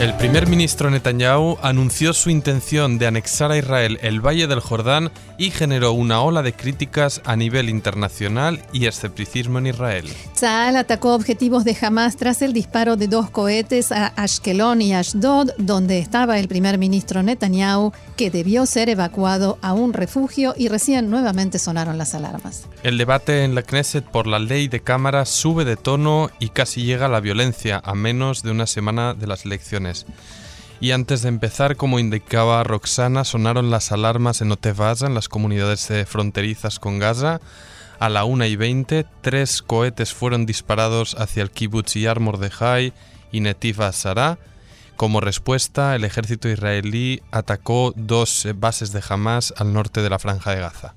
El primer ministro Netanyahu anunció su intención de anexar a Israel el Valle del Jordán y generó una ola de críticas a nivel internacional y escepticismo en Israel. Tzal atacó objetivos de Hamas tras el disparo de dos cohetes a Ashkelon y Ashdod, donde estaba el primer ministro Netanyahu, que debió ser evacuado a un refugio y recién nuevamente sonaron las alarmas. El debate en la Knesset por la ley de cámaras sube de tono y casi llega a la violencia a menos de una semana de las elecciones. Y antes de empezar, como indicaba Roxana, sonaron las alarmas en Otevaza, en las comunidades fronterizas con Gaza. A la 1 y 20, tres cohetes fueron disparados hacia el kibbutz Yar Mordejai y Netiv Sará. Como respuesta, el ejército israelí atacó dos bases de Hamas al norte de la franja de Gaza.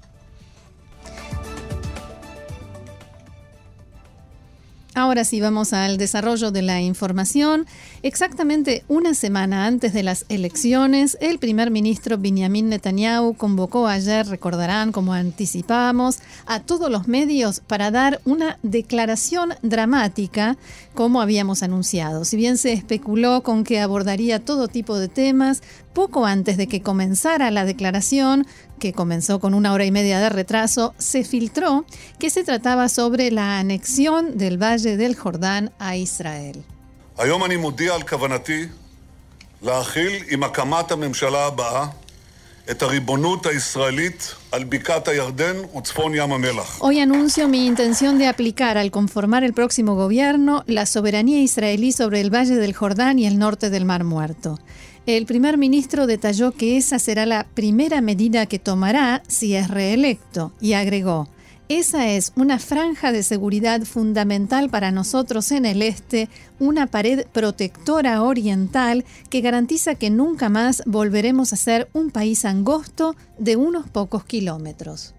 Ahora sí vamos al desarrollo de la información. Exactamente una semana antes de las elecciones, el primer ministro Benjamin Netanyahu convocó ayer, recordarán como anticipábamos, a todos los medios para dar una declaración dramática, como habíamos anunciado. Si bien se especuló con que abordaría todo tipo de temas, poco antes de que comenzara la declaración, que comenzó con una hora y media de retraso, se filtró que se trataba sobre la anexión del Valle del Jordán a Israel. Hoy anuncio mi intención de aplicar al conformar el próximo gobierno la soberanía israelí sobre el Valle del Jordán y el norte del Mar Muerto. El primer ministro detalló que esa será la primera medida que tomará si es reelecto y agregó, esa es una franja de seguridad fundamental para nosotros en el este, una pared protectora oriental que garantiza que nunca más volveremos a ser un país angosto de unos pocos kilómetros.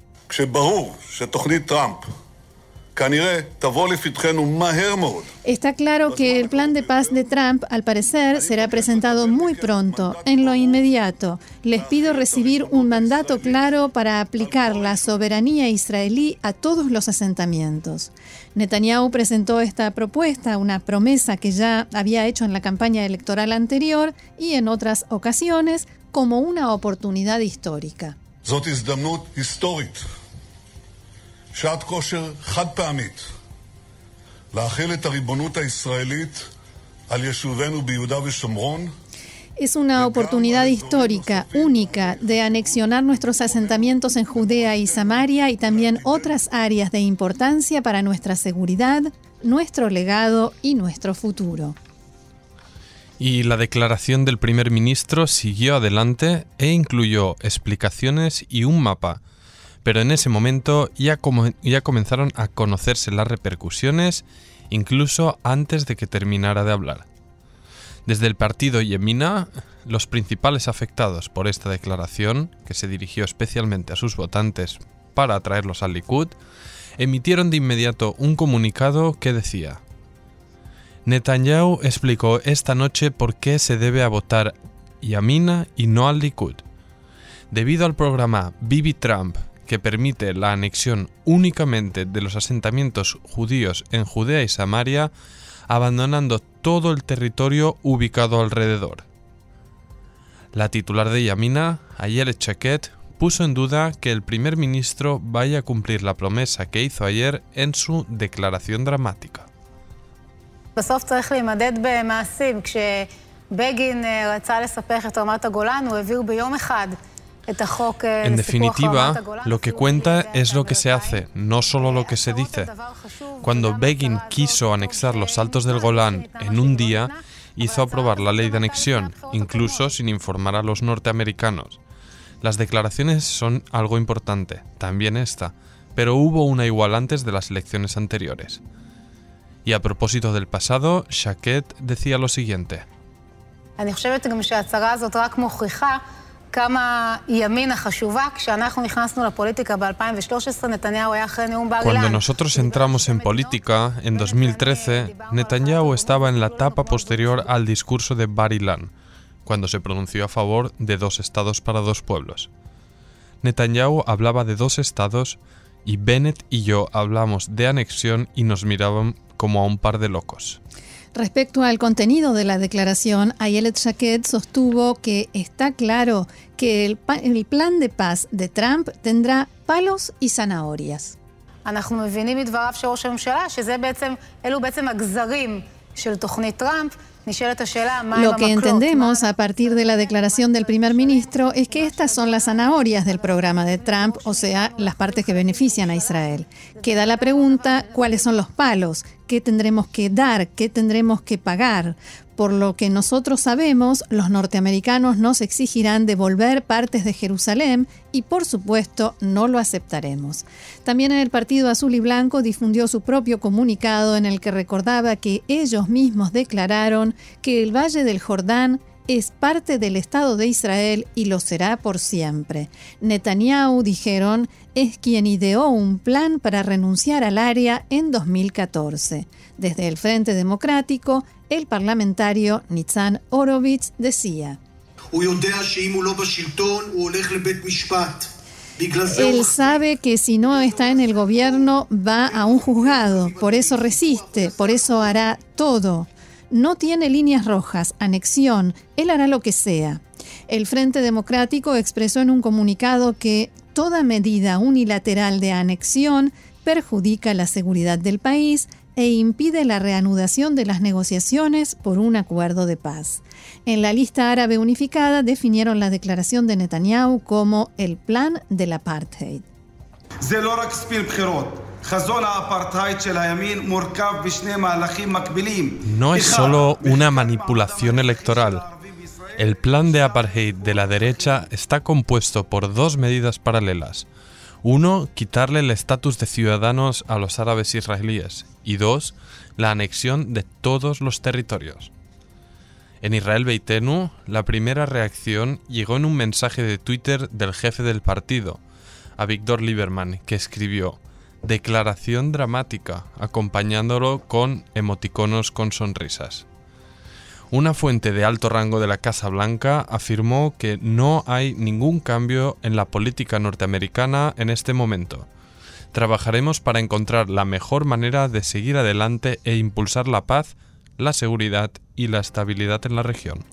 Está claro que el plan de paz de Trump, al parecer, será presentado muy pronto, en lo inmediato. Les pido recibir un mandato claro para aplicar la soberanía israelí a todos los asentamientos. Netanyahu presentó esta propuesta, una promesa que ya había hecho en la campaña electoral anterior y en otras ocasiones, como una oportunidad histórica. Es una oportunidad histórica, única, de anexionar nuestros asentamientos en Judea y Samaria y también otras áreas de importancia para nuestra seguridad, nuestro legado y nuestro futuro. Y la declaración del primer ministro siguió adelante e incluyó explicaciones y un mapa pero en ese momento ya, comenzaron a conocerse las repercusiones incluso antes de que terminara de hablar. Desde el partido Yemina, los principales afectados por esta declaración, que se dirigió especialmente a sus votantes para atraerlos al Likud, emitieron de inmediato un comunicado que decía Netanyahu explicó esta noche por qué se debe a votar Yamina y no al Likud. Debido al programa Bibi Trump que permite la anexión únicamente de los asentamientos judíos en Judea y Samaria, abandonando todo el territorio ubicado alrededor. La titular de Yamina, Ayer Chaquet, puso en duda que el primer ministro vaya a cumplir la promesa que hizo ayer en su declaración dramática. En definitiva, lo que cuenta es lo que se hace, no solo lo que se dice. Cuando Begin quiso anexar los Altos del Golán en un día, hizo aprobar la ley de anexión, incluso sin informar a los norteamericanos. Las declaraciones son algo importante, también esta, pero hubo una igual antes de las elecciones anteriores. Y a propósito del pasado, Shaquet decía lo siguiente. Cuando nosotros entramos en política en 2013, Netanyahu estaba en la etapa posterior al discurso de Barilan, cuando se pronunció a favor de dos estados para dos pueblos. Netanyahu hablaba de dos estados y Bennett y yo hablamos de anexión y nos miraban como a un par de locos. Respecto al contenido de la declaración, Ayelet Shaked sostuvo que está claro que el, el plan de paz de Trump tendrá palos y zanahorias. אנחנו מבינים מדבריו של ראש הממשלה שזה בעצם, אלו בעצם הגזרים של תוכנית טראמפ. Lo que entendemos a partir de la declaración del primer ministro es que estas son las zanahorias del programa de Trump, o sea, las partes que benefician a Israel. Queda la pregunta, ¿cuáles son los palos? ¿Qué tendremos que dar? ¿Qué tendremos que pagar? Por lo que nosotros sabemos, los norteamericanos nos exigirán devolver partes de Jerusalén y por supuesto no lo aceptaremos. También el Partido Azul y Blanco difundió su propio comunicado en el que recordaba que ellos mismos declararon que el Valle del Jordán es parte del Estado de Israel y lo será por siempre. Netanyahu, dijeron, es quien ideó un plan para renunciar al área en 2014. Desde el Frente Democrático, el parlamentario Nitzan Orovitz decía, él sabe que si no está en el gobierno va a un juzgado, por eso resiste, por eso hará todo no tiene líneas rojas, anexión, él hará lo que sea. El Frente Democrático expresó en un comunicado que toda medida unilateral de anexión perjudica la seguridad del país e impide la reanudación de las negociaciones por un acuerdo de paz. En la lista árabe unificada definieron la declaración de Netanyahu como el plan del apartheid. No es solo una manipulación electoral. El plan de apartheid de la derecha está compuesto por dos medidas paralelas. Uno, quitarle el estatus de ciudadanos a los árabes israelíes. Y dos, la anexión de todos los territorios. En Israel Beitenu, la primera reacción llegó en un mensaje de Twitter del jefe del partido, a Víctor Lieberman, que escribió declaración dramática, acompañándolo con emoticonos con sonrisas. Una fuente de alto rango de la Casa Blanca afirmó que no hay ningún cambio en la política norteamericana en este momento. Trabajaremos para encontrar la mejor manera de seguir adelante e impulsar la paz, la seguridad y la estabilidad en la región.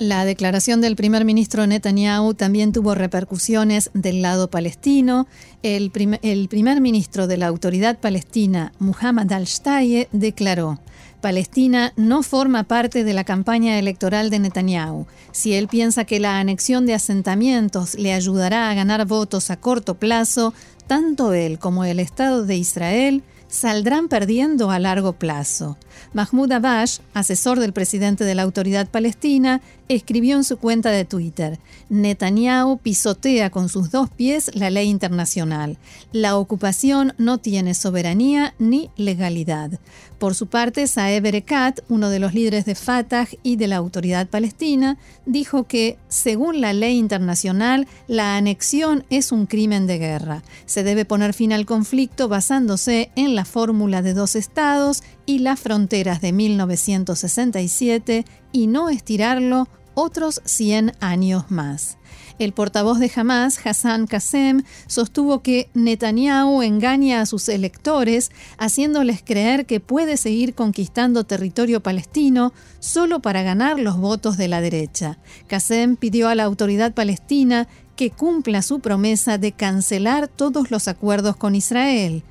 La declaración del primer ministro Netanyahu también tuvo repercusiones del lado palestino. El, primer ministro de la autoridad palestina, Muhammad al-Shtaye, declaró, Palestina no forma parte de la campaña electoral de Netanyahu. Si él piensa que la anexión de asentamientos le ayudará a ganar votos a corto plazo, tanto él como el Estado de Israel saldrán perdiendo a largo plazo. Mahmoud Abbas, asesor del presidente de la autoridad palestina, escribió en su cuenta de Twitter, Netanyahu pisotea con sus dos pies la ley internacional. La ocupación no tiene soberanía ni legalidad. Por su parte, Saeb Erekat, uno de los líderes de Fatah y de la autoridad palestina, dijo que, según la ley internacional, la anexión es un crimen de guerra. Se debe poner fin al conflicto basándose en la fórmula de dos estados y las fronteras de 1967 y no estirarlo otros 100 años más. El portavoz de Hamas, Hassan Qasem, sostuvo que Netanyahu engaña a sus electores haciéndoles creer que puede seguir conquistando territorio palestino solo para ganar los votos de la derecha. Qasem pidió a la autoridad palestina que cumpla su promesa de cancelar todos los acuerdos con Israel.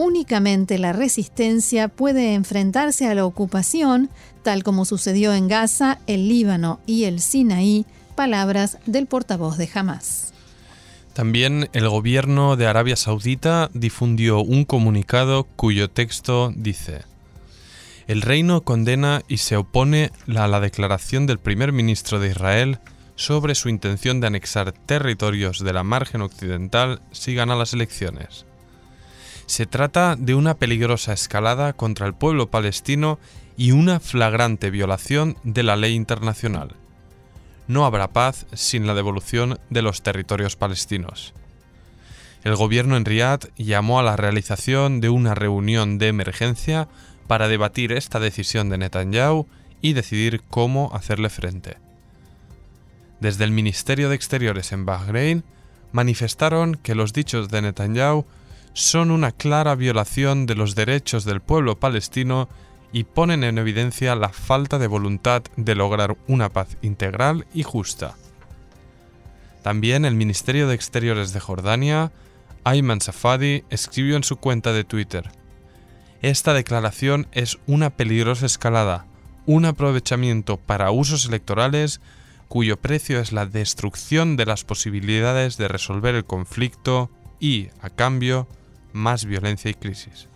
Únicamente la resistencia puede enfrentarse a la ocupación, tal como sucedió en Gaza, el Líbano y el Sinaí, palabras del portavoz de Hamas. También el gobierno de Arabia Saudita difundió un comunicado cuyo texto dice, El reino condena y se opone a la declaración del primer ministro de Israel sobre su intención de anexar territorios de la margen occidental si gana las elecciones. Se trata de una peligrosa escalada contra el pueblo palestino y una flagrante violación de la ley internacional. No habrá paz sin la devolución de los territorios palestinos. El gobierno en Riad llamó a la realización de una reunión de emergencia para debatir esta decisión de Netanyahu y decidir cómo hacerle frente. Desde el Ministerio de Exteriores en Bahrein manifestaron que los dichos de Netanyahu son una clara violación de los derechos del pueblo palestino y ponen en evidencia la falta de voluntad de lograr una paz integral y justa. También el Ministerio de Exteriores de Jordania, Ayman Safadi, escribió en su cuenta de Twitter, Esta declaración es una peligrosa escalada, un aprovechamiento para usos electorales cuyo precio es la destrucción de las posibilidades de resolver el conflicto y, a cambio, más violencia y crisis.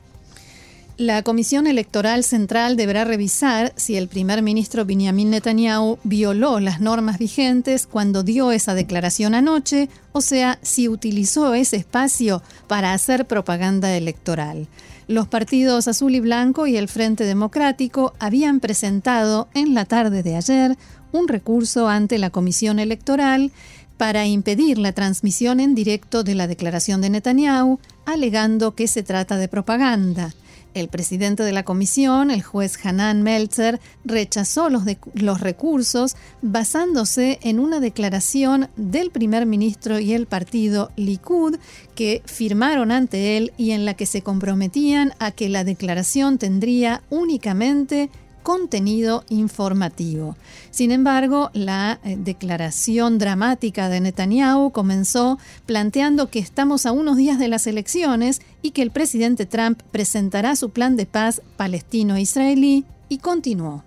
La Comisión Electoral Central deberá revisar si el primer ministro Benjamin Netanyahu violó las normas vigentes cuando dio esa declaración anoche, o sea, si utilizó ese espacio para hacer propaganda electoral. Los partidos Azul y Blanco y el Frente Democrático habían presentado en la tarde de ayer un recurso ante la Comisión Electoral para impedir la transmisión en directo de la declaración de Netanyahu, alegando que se trata de propaganda. El presidente de la comisión, el juez Hanan Meltzer, rechazó los, los, recursos basándose en una declaración del primer ministro y el partido Likud que firmaron ante él y en la que se comprometían a que la declaración tendría únicamente contenido informativo. Sin embargo, la eh, declaración dramática de Netanyahu comenzó planteando que estamos a unos días de las elecciones y que el presidente Trump presentará su plan de paz palestino-israelí y continuó.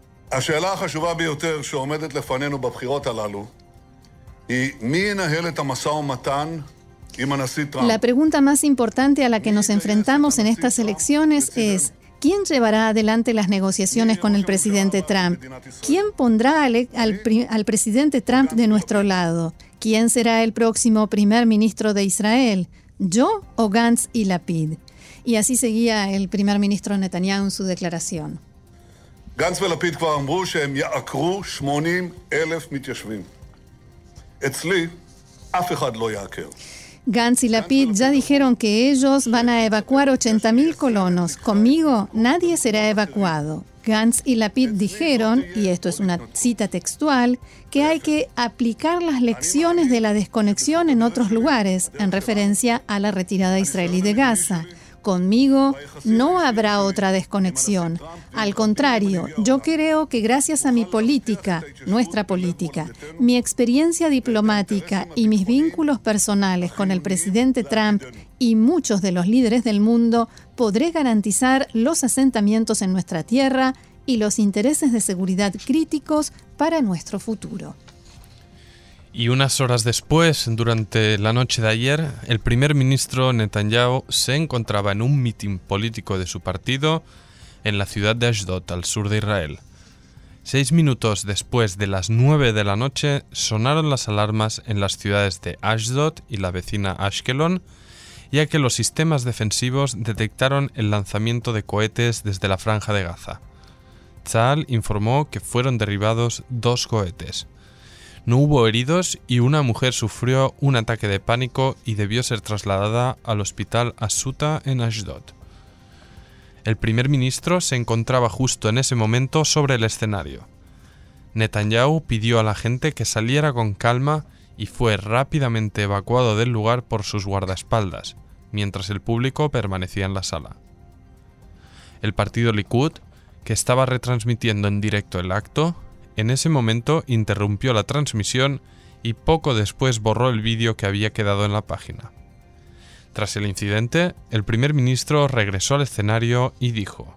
La pregunta más importante a la que nos enfrentamos en estas elecciones es ¿Quién llevará adelante las negociaciones con el presidente Trump? ¿Quién pondrá al, al, presidente Trump de nuestro lado? ¿Quién será el próximo primer ministro de Israel? ¿Yo o Gantz y Lapid? Y así seguía el primer ministro Netanyahu en su declaración. גנץ ולפיד כבר אמרו שהם יעקרו 80 אלף מתיישבים. אצלי אף אחד לא יעקר. Gantz y Lapid ya dijeron que ellos van a evacuar 80.000 colonos. Conmigo nadie será evacuado. Gantz y Lapid dijeron, y esto es una cita textual, que hay que aplicar las lecciones de la desconexión en otros lugares, en referencia a la retirada israelí de Gaza. Conmigo no habrá otra desconexión. Al contrario, yo creo que gracias a mi política, nuestra política, mi experiencia diplomática y mis vínculos personales con el presidente Trump y muchos de los líderes del mundo, podré garantizar los asentamientos en nuestra tierra y los intereses de seguridad críticos para nuestro futuro. Y unas horas después, durante la noche de ayer, el primer ministro Netanyahu se encontraba en un mitin político de su partido en la ciudad de Ashdod, al sur de Israel. Seis minutos después de las nueve de la noche sonaron las alarmas en las ciudades de Ashdod y la vecina Ashkelon, ya que los sistemas defensivos detectaron el lanzamiento de cohetes desde la franja de Gaza. Tzal informó que fueron derribados dos cohetes. No hubo heridos y una mujer sufrió un ataque de pánico y debió ser trasladada al hospital Asuta en Ashdod. El primer ministro se encontraba justo en ese momento sobre el escenario. Netanyahu pidió a la gente que saliera con calma y fue rápidamente evacuado del lugar por sus guardaespaldas, mientras el público permanecía en la sala. El partido Likud, que estaba retransmitiendo en directo el acto, en ese momento interrumpió la transmisión y poco después borró el vídeo que había quedado en la página. Tras el incidente, el primer ministro regresó al escenario y dijo,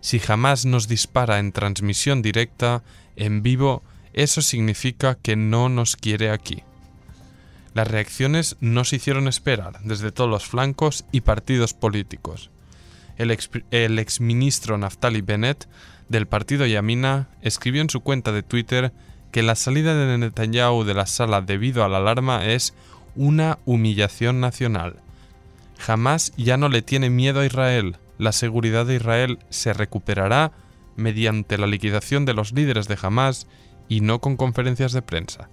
Si jamás nos dispara en transmisión directa, en vivo, eso significa que no nos quiere aquí. Las reacciones no se hicieron esperar desde todos los flancos y partidos políticos. El, ex, el exministro Naftali Bennett del partido Yamina escribió en su cuenta de Twitter que la salida de Netanyahu de la sala debido a la alarma es una humillación nacional. Jamás ya no le tiene miedo a Israel. La seguridad de Israel se recuperará mediante la liquidación de los líderes de Hamas y no con conferencias de prensa.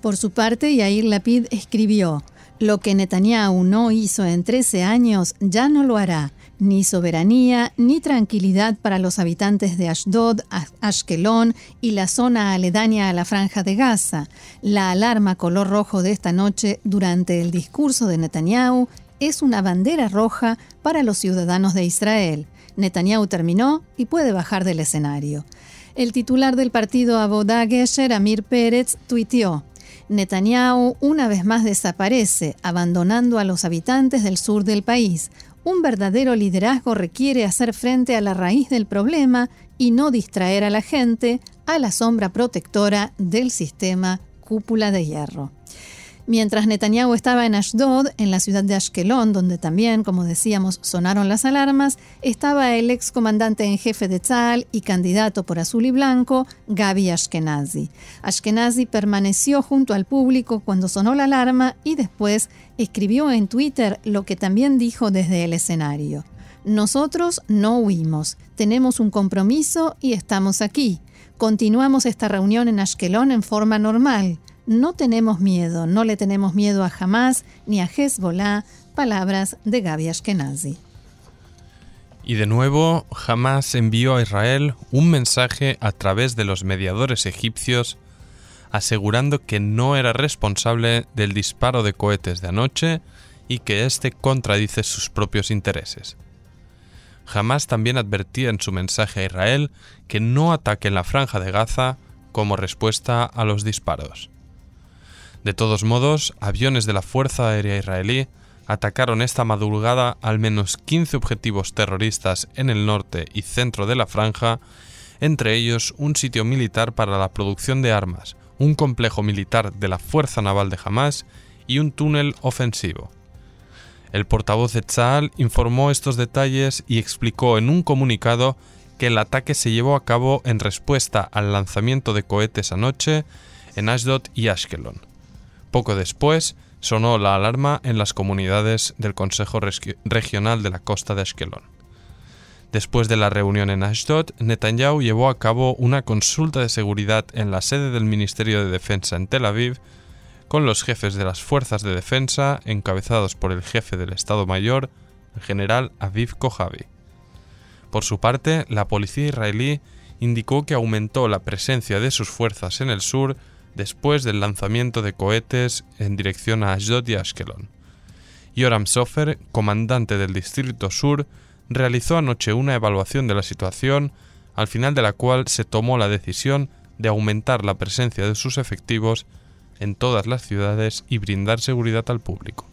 Por su parte, Yair Lapid escribió, Lo que Netanyahu no hizo en 13 años ya no lo hará ni soberanía, ni tranquilidad para los habitantes de Ashdod, Ashkelon y la zona aledaña a la franja de Gaza. La alarma color rojo de esta noche durante el discurso de Netanyahu es una bandera roja para los ciudadanos de Israel. Netanyahu terminó y puede bajar del escenario. El titular del partido Abodá Gesher, Amir Pérez, tuiteó: Netanyahu una vez más desaparece, abandonando a los habitantes del sur del país. Un verdadero liderazgo requiere hacer frente a la raíz del problema y no distraer a la gente a la sombra protectora del sistema cúpula de hierro. Mientras Netanyahu estaba en Ashdod, en la ciudad de Ashkelon, donde también, como decíamos, sonaron las alarmas, estaba el ex comandante en jefe de Tzal y candidato por azul y blanco, Gaby Ashkenazi. Ashkenazi permaneció junto al público cuando sonó la alarma y después escribió en Twitter lo que también dijo desde el escenario. Nosotros no huimos, tenemos un compromiso y estamos aquí. Continuamos esta reunión en Ashkelon en forma normal no tenemos miedo, no le tenemos miedo a Hamas ni a Hezbollah, palabras de Gaby Ashkenazi. Y de nuevo, Hamas envió a Israel un mensaje a través de los mediadores egipcios asegurando que no era responsable del disparo de cohetes de anoche y que éste contradice sus propios intereses. Hamas también advertía en su mensaje a Israel que no ataque en la franja de Gaza como respuesta a los disparos. De todos modos, aviones de la Fuerza Aérea Israelí atacaron esta madrugada al menos 15 objetivos terroristas en el norte y centro de la franja, entre ellos un sitio militar para la producción de armas, un complejo militar de la Fuerza Naval de Hamas y un túnel ofensivo. El portavoz de Tzal informó estos detalles y explicó en un comunicado que el ataque se llevó a cabo en respuesta al lanzamiento de cohetes anoche en Ashdod y Ashkelon. Poco después, sonó la alarma en las comunidades del Consejo Regional de la Costa de Ashkelon. Después de la reunión en Ashdod, Netanyahu llevó a cabo una consulta de seguridad en la sede del Ministerio de Defensa en Tel Aviv con los jefes de las fuerzas de defensa encabezados por el jefe del Estado Mayor, el general Aviv Kojavi. Por su parte, la policía israelí indicó que aumentó la presencia de sus fuerzas en el sur después del lanzamiento de cohetes en dirección a Ashdod y Ashkelon. Yoram Sofer, comandante del Distrito Sur, realizó anoche una evaluación de la situación, al final de la cual se tomó la decisión de aumentar la presencia de sus efectivos en todas las ciudades y brindar seguridad al público.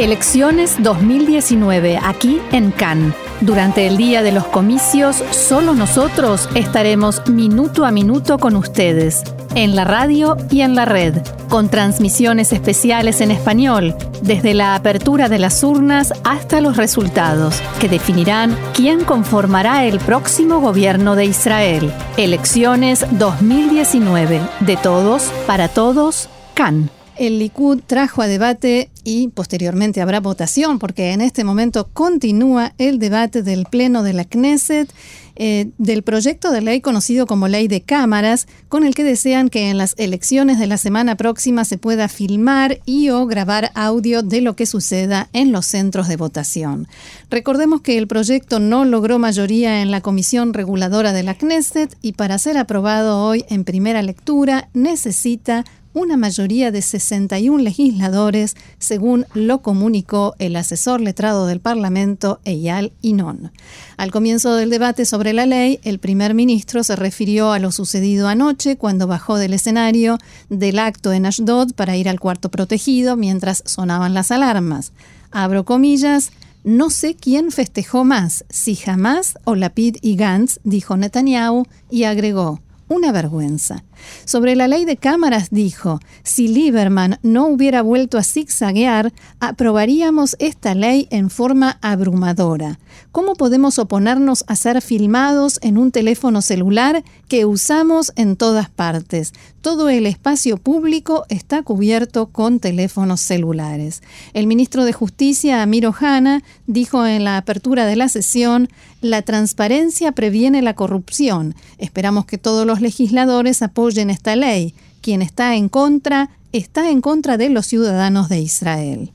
Elecciones 2019 aquí en Cannes. Durante el día de los comicios, solo nosotros estaremos minuto a minuto con ustedes, en la radio y en la red, con transmisiones especiales en español, desde la apertura de las urnas hasta los resultados, que definirán quién conformará el próximo gobierno de Israel. Elecciones 2019, de todos, para todos, Cannes el Likud trajo a debate y posteriormente habrá votación, porque en este momento continúa el debate del Pleno de la Knesset eh, del proyecto de ley conocido como Ley de Cámaras, con el que desean que en las elecciones de la semana próxima se pueda filmar y o grabar audio de lo que suceda en los centros de votación. Recordemos que el proyecto no logró mayoría en la Comisión Reguladora de la Knesset y para ser aprobado hoy en primera lectura necesita una mayoría de 61 legisladores, según lo comunicó el asesor letrado del Parlamento, Eyal Inon. Al comienzo del debate sobre la ley, el primer ministro se refirió a lo sucedido anoche cuando bajó del escenario del acto en Ashdod para ir al cuarto protegido mientras sonaban las alarmas. Abro comillas, no sé quién festejó más, si Hamas o Lapid y Gantz, dijo Netanyahu, y agregó, una vergüenza. Sobre la ley de cámaras dijo, si Lieberman no hubiera vuelto a zigzaguear, aprobaríamos esta ley en forma abrumadora. ¿Cómo podemos oponernos a ser filmados en un teléfono celular que usamos en todas partes? Todo el espacio público está cubierto con teléfonos celulares. El ministro de Justicia, Amir Ohana, dijo en la apertura de la sesión, la transparencia previene la corrupción. Esperamos que todos los legisladores apoyen en esta ley. Quien está en contra está en contra de los ciudadanos de Israel.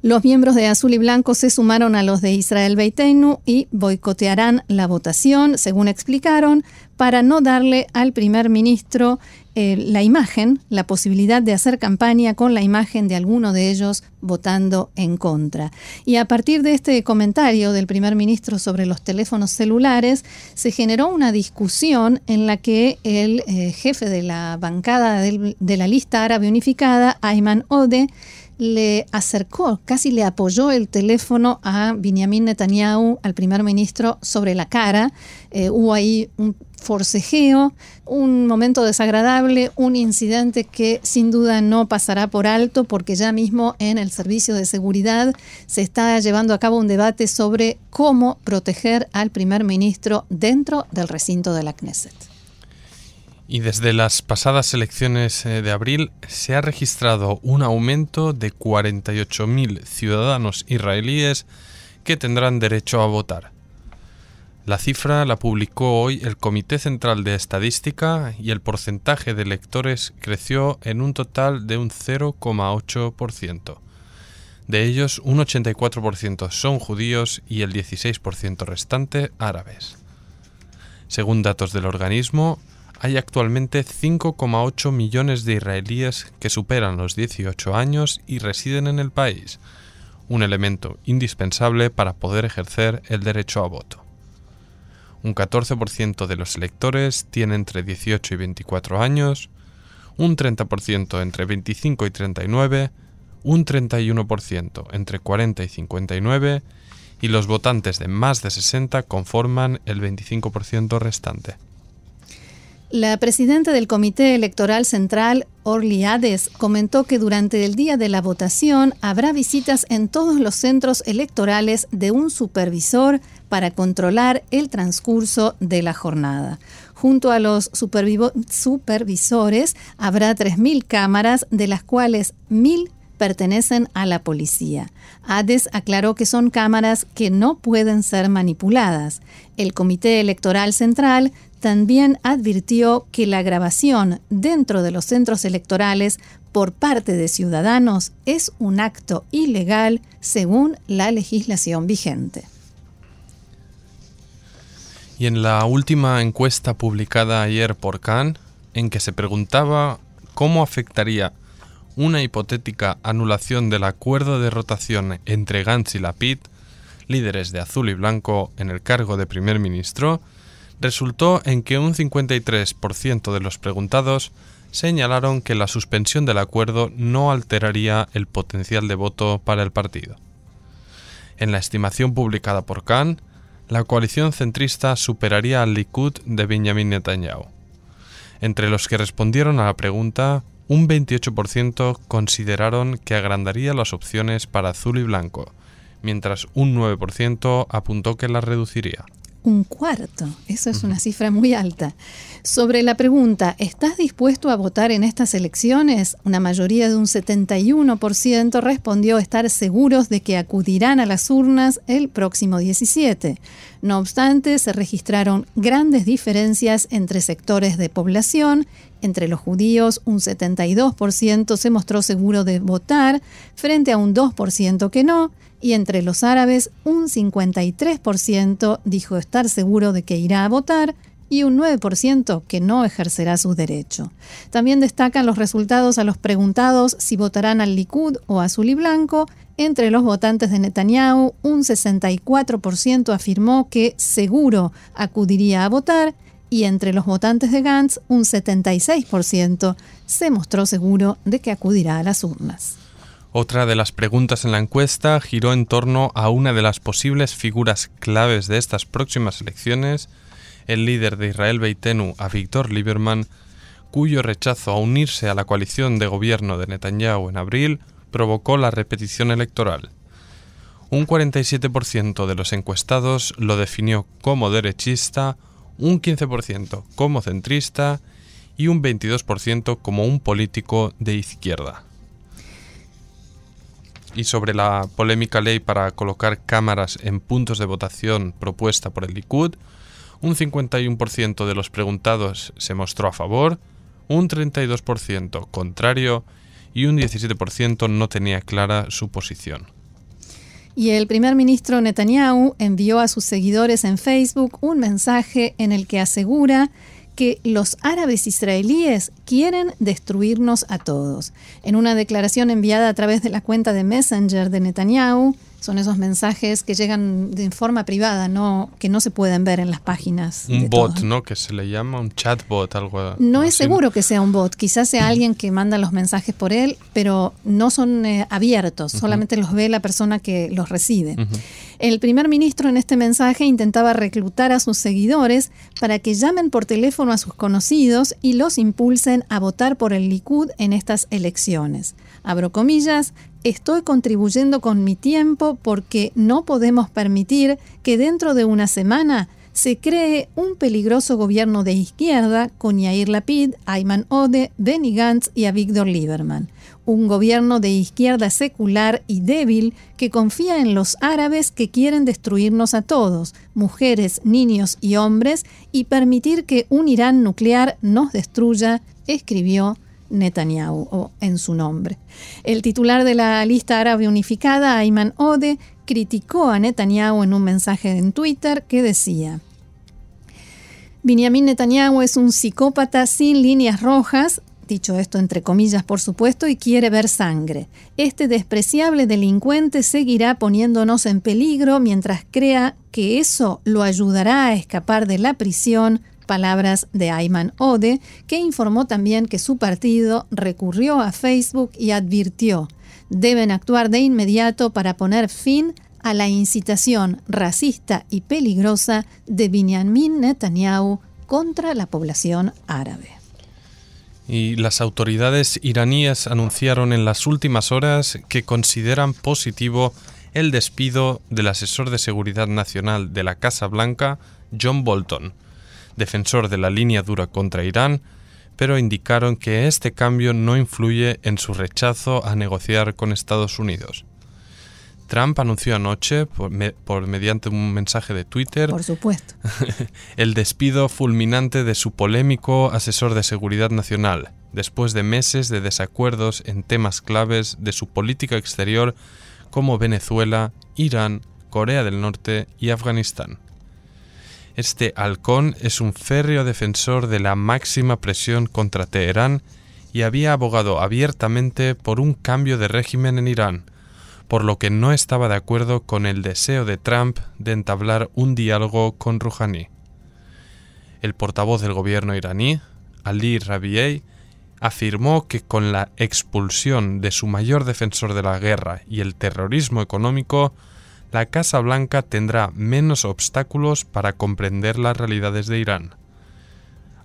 Los miembros de Azul y Blanco se sumaron a los de Israel Beiteinu y boicotearán la votación, según explicaron, para no darle al primer ministro eh, la imagen, la posibilidad de hacer campaña con la imagen de alguno de ellos votando en contra. Y a partir de este comentario del primer ministro sobre los teléfonos celulares, se generó una discusión en la que el eh, jefe de la bancada de la lista árabe unificada, Ayman Ode, le acercó, casi le apoyó el teléfono a Benjamin Netanyahu, al primer ministro, sobre la cara. Eh, hubo ahí un forcejeo, un momento desagradable, un incidente que sin duda no pasará por alto porque ya mismo en el servicio de seguridad se está llevando a cabo un debate sobre cómo proteger al primer ministro dentro del recinto de la Knesset. Y desde las pasadas elecciones eh, de abril se ha registrado un aumento de 48.000 ciudadanos israelíes que tendrán derecho a votar. La cifra la publicó hoy el Comité Central de Estadística y el porcentaje de electores creció en un total de un 0,8%. De ellos, un 84% son judíos y el 16% restante árabes. Según datos del organismo, hay actualmente 5,8 millones de israelíes que superan los 18 años y residen en el país, un elemento indispensable para poder ejercer el derecho a voto. Un 14% de los electores tiene entre 18 y 24 años, un 30% entre 25 y 39, un 31% entre 40 y 59 y los votantes de más de 60 conforman el 25% restante. La presidenta del Comité Electoral Central, Orly Hades, comentó que durante el día de la votación habrá visitas en todos los centros electorales de un supervisor para controlar el transcurso de la jornada. Junto a los supervisores habrá 3.000 cámaras, de las cuales 1.000 pertenecen a la policía. Hades aclaró que son cámaras que no pueden ser manipuladas. El Comité Electoral Central también advirtió que la grabación dentro de los centros electorales por parte de ciudadanos es un acto ilegal según la legislación vigente. Y en la última encuesta publicada ayer por Khan, en que se preguntaba cómo afectaría una hipotética anulación del acuerdo de rotación entre Gantz y Lapid, líderes de azul y blanco en el cargo de primer ministro, resultó en que un 53% de los preguntados señalaron que la suspensión del acuerdo no alteraría el potencial de voto para el partido. En la estimación publicada por Khan, la coalición centrista superaría al Likud de Benjamin Netanyahu. Entre los que respondieron a la pregunta, un 28% consideraron que agrandaría las opciones para azul y blanco, mientras un 9% apuntó que las reduciría un cuarto. Eso es una cifra muy alta. Sobre la pregunta, ¿estás dispuesto a votar en estas elecciones? Una mayoría de un 71% respondió estar seguros de que acudirán a las urnas el próximo 17. No obstante, se registraron grandes diferencias entre sectores de población. Entre los judíos, un 72% se mostró seguro de votar, frente a un 2% que no, y entre los árabes, un 53% dijo estar seguro de que irá a votar y un 9% que no ejercerá su derecho. También destacan los resultados a los preguntados si votarán al Likud o azul y blanco entre los votantes de Netanyahu, un 64% afirmó que seguro acudiría a votar y entre los votantes de Gantz, un 76% se mostró seguro de que acudirá a las urnas. Otra de las preguntas en la encuesta giró en torno a una de las posibles figuras claves de estas próximas elecciones, el líder de Israel Beitenu, a Víctor Lieberman, cuyo rechazo a unirse a la coalición de gobierno de Netanyahu en abril provocó la repetición electoral. Un 47% de los encuestados lo definió como derechista, un 15% como centrista y un 22% como un político de izquierda. Y sobre la polémica ley para colocar cámaras en puntos de votación propuesta por el Likud, un 51% de los preguntados se mostró a favor, un 32% contrario y un 17% no tenía clara su posición. Y el primer ministro Netanyahu envió a sus seguidores en Facebook un mensaje en el que asegura que los árabes israelíes quieren destruirnos a todos. En una declaración enviada a través de la cuenta de Messenger de Netanyahu, son esos mensajes que llegan de forma privada, no que no se pueden ver en las páginas. Un bot, ¿no? Que se le llama un chatbot, algo. No es seguro que sea un bot, quizás sea alguien que manda los mensajes por él, pero no son eh, abiertos, solamente los ve la persona que los recibe. El primer ministro en este mensaje intentaba reclutar a sus seguidores para que llamen por teléfono a sus conocidos y los impulsen a votar por el Likud en estas elecciones. Abro comillas, estoy contribuyendo con mi tiempo porque no podemos permitir que dentro de una semana se cree un peligroso gobierno de izquierda con Yair Lapid, Ayman Ode, Benny Gantz y Avigdor Lieberman. Un gobierno de izquierda secular y débil que confía en los árabes que quieren destruirnos a todos, mujeres, niños y hombres, y permitir que un Irán nuclear nos destruya, escribió Netanyahu, o en su nombre. El titular de la lista árabe unificada, Ayman Ode, criticó a Netanyahu en un mensaje en Twitter que decía, Benjamin Netanyahu es un psicópata sin líneas rojas, dicho esto entre comillas por supuesto, y quiere ver sangre. Este despreciable delincuente seguirá poniéndonos en peligro mientras crea que eso lo ayudará a escapar de la prisión palabras de Ayman Ode, que informó también que su partido recurrió a Facebook y advirtió, deben actuar de inmediato para poner fin a la incitación racista y peligrosa de Benjamin Netanyahu contra la población árabe. Y las autoridades iraníes anunciaron en las últimas horas que consideran positivo el despido del asesor de seguridad nacional de la Casa Blanca, John Bolton, defensor de la línea dura contra Irán, pero indicaron que este cambio no influye en su rechazo a negociar con Estados Unidos. Trump anunció anoche, por, mediante un mensaje de Twitter, por supuesto, el despido fulminante de su polémico asesor de seguridad nacional, después de meses de desacuerdos en temas claves de su política exterior como Venezuela, Irán, Corea del Norte y Afganistán. Este halcón es un férreo defensor de la máxima presión contra Teherán y había abogado abiertamente por un cambio de régimen en Irán, por lo que no estaba de acuerdo con el deseo de Trump de entablar un diálogo con Rouhani. El portavoz del gobierno iraní, Ali Rabiei, afirmó que con la expulsión de su mayor defensor de la guerra y el terrorismo económico, la Casa Blanca tendrá menos obstáculos para comprender las realidades de Irán.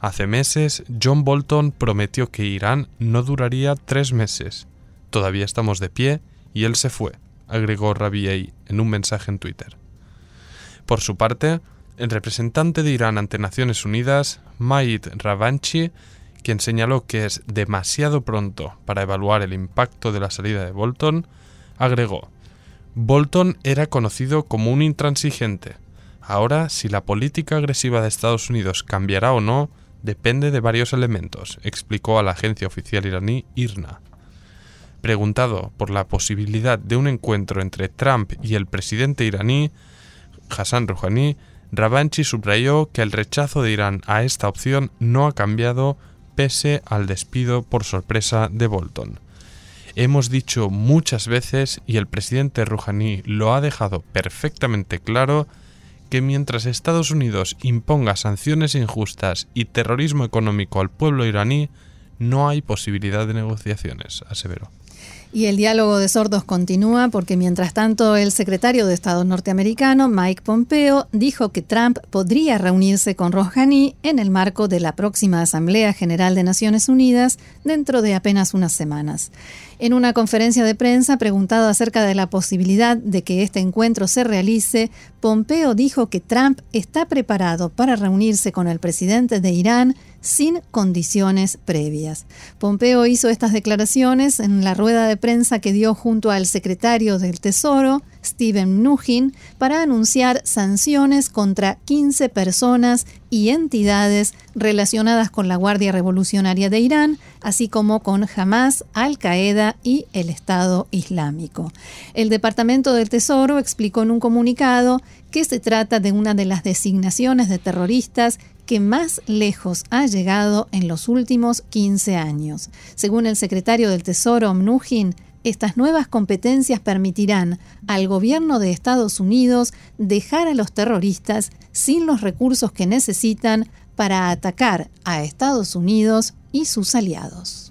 Hace meses, John Bolton prometió que Irán no duraría tres meses. Todavía estamos de pie y él se fue, agregó Rabiei en un mensaje en Twitter. Por su parte, el representante de Irán ante Naciones Unidas, Maid Ravanchi, quien señaló que es demasiado pronto para evaluar el impacto de la salida de Bolton, agregó Bolton era conocido como un intransigente. Ahora, si la política agresiva de Estados Unidos cambiará o no, depende de varios elementos, explicó a la agencia oficial iraní IRNA. Preguntado por la posibilidad de un encuentro entre Trump y el presidente iraní, Hassan Rouhani, Ravanchi subrayó que el rechazo de Irán a esta opción no ha cambiado pese al despido por sorpresa de Bolton. Hemos dicho muchas veces, y el presidente Rouhani lo ha dejado perfectamente claro, que mientras Estados Unidos imponga sanciones injustas y terrorismo económico al pueblo iraní, no hay posibilidad de negociaciones, aseveró. Y el diálogo de sordos continúa porque mientras tanto el secretario de Estado norteamericano, Mike Pompeo, dijo que Trump podría reunirse con Rouhani en el marco de la próxima Asamblea General de Naciones Unidas dentro de apenas unas semanas. En una conferencia de prensa preguntado acerca de la posibilidad de que este encuentro se realice, Pompeo dijo que Trump está preparado para reunirse con el presidente de Irán sin condiciones previas. Pompeo hizo estas declaraciones en la rueda de prensa que dio junto al secretario del Tesoro, Steven Mnuchin, para anunciar sanciones contra 15 personas y entidades relacionadas con la Guardia Revolucionaria de Irán, así como con Hamas, Al-Qaeda y el Estado Islámico. El Departamento del Tesoro explicó en un comunicado que se trata de una de las designaciones de terroristas que más lejos ha llegado en los últimos 15 años. Según el secretario del Tesoro, Mnuchin, estas nuevas competencias permitirán al gobierno de Estados Unidos dejar a los terroristas sin los recursos que necesitan para atacar a Estados Unidos y sus aliados.